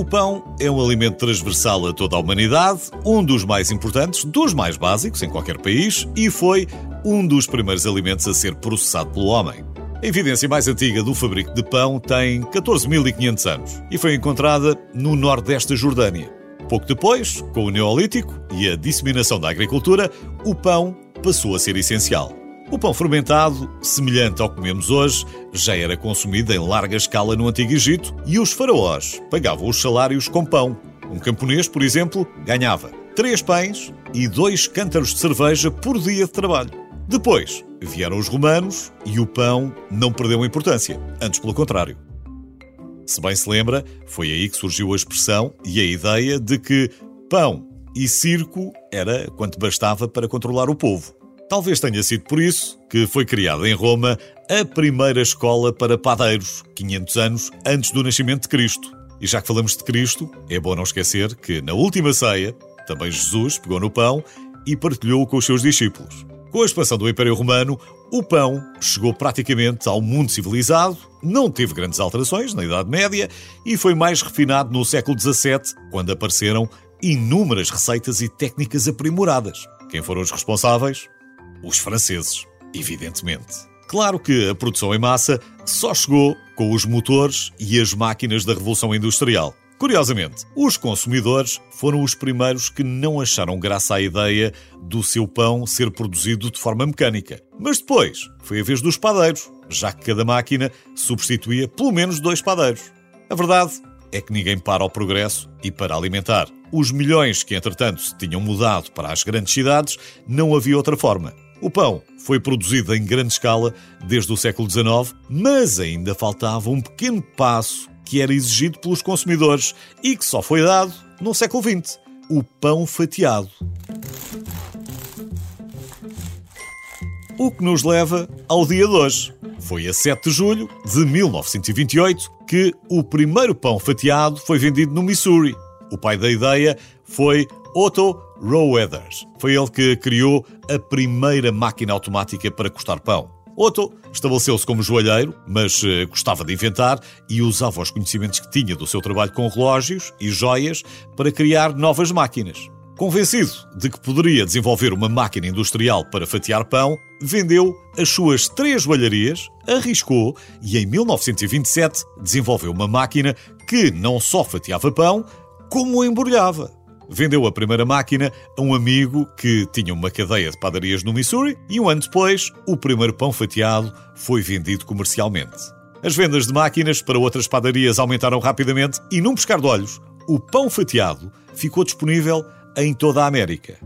O pão é um alimento transversal a toda a humanidade, um dos mais importantes, dos mais básicos em qualquer país e foi um dos primeiros alimentos a ser processado pelo homem. A evidência mais antiga do fabrico de pão tem 14.500 anos e foi encontrada no nordeste da Jordânia. Pouco depois, com o Neolítico e a disseminação da agricultura, o pão passou a ser essencial. O pão fermentado, semelhante ao que comemos hoje, já era consumido em larga escala no Antigo Egito e os faraós pagavam os salários com pão. Um camponês, por exemplo, ganhava três pães e dois cântaros de cerveja por dia de trabalho. Depois vieram os romanos e o pão não perdeu importância, antes pelo contrário. Se bem se lembra, foi aí que surgiu a expressão e a ideia de que pão e circo era quanto bastava para controlar o povo. Talvez tenha sido por isso que foi criada em Roma a primeira escola para padeiros, 500 anos antes do nascimento de Cristo. E já que falamos de Cristo, é bom não esquecer que na última ceia, também Jesus pegou no pão e partilhou com os seus discípulos. Com a expansão do Império Romano, o pão chegou praticamente ao mundo civilizado, não teve grandes alterações na Idade Média e foi mais refinado no século XVII, quando apareceram inúmeras receitas e técnicas aprimoradas. Quem foram os responsáveis? Os franceses, evidentemente. Claro que a produção em massa só chegou com os motores e as máquinas da Revolução Industrial. Curiosamente, os consumidores foram os primeiros que não acharam graça à ideia do seu pão ser produzido de forma mecânica. Mas depois foi a vez dos padeiros, já que cada máquina substituía pelo menos dois padeiros. A verdade é que ninguém para ao progresso e para alimentar os milhões que, entretanto, se tinham mudado para as grandes cidades, não havia outra forma. O pão foi produzido em grande escala desde o século XIX, mas ainda faltava um pequeno passo que era exigido pelos consumidores e que só foi dado no século XX: o pão fatiado. O que nos leva ao dia de hoje. Foi a 7 de julho de 1928 que o primeiro pão fatiado foi vendido no Missouri. O pai da ideia foi Otto Roweathers. Foi ele que criou a primeira máquina automática para cortar pão. Otto estabeleceu-se como joalheiro, mas eh, gostava de inventar e usava os conhecimentos que tinha do seu trabalho com relógios e joias para criar novas máquinas. Convencido de que poderia desenvolver uma máquina industrial para fatiar pão, vendeu as suas três joalharias, arriscou e em 1927 desenvolveu uma máquina que não só fatiava pão, como embrulhava. Vendeu a primeira máquina a um amigo que tinha uma cadeia de padarias no Missouri e um ano depois, o primeiro pão fatiado foi vendido comercialmente. As vendas de máquinas para outras padarias aumentaram rapidamente e, num pescar de olhos, o pão fatiado ficou disponível em toda a América.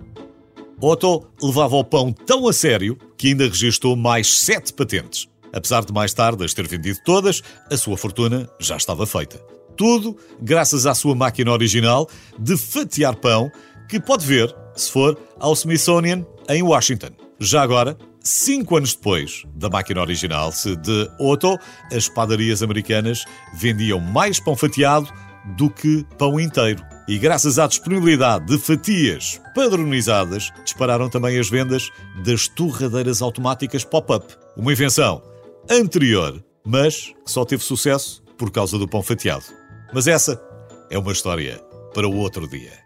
Otto levava o pão tão a sério que ainda registrou mais sete patentes. Apesar de mais tarde as ter vendido todas, a sua fortuna já estava feita. Tudo graças à sua máquina original de fatiar pão, que pode ver se for ao Smithsonian em Washington. Já agora, cinco anos depois da máquina original de Otto, as padarias americanas vendiam mais pão fatiado do que pão inteiro. E graças à disponibilidade de fatias padronizadas, dispararam também as vendas das torradeiras automáticas pop-up. Uma invenção anterior, mas que só teve sucesso por causa do pão fatiado. Mas essa é uma história para o outro dia.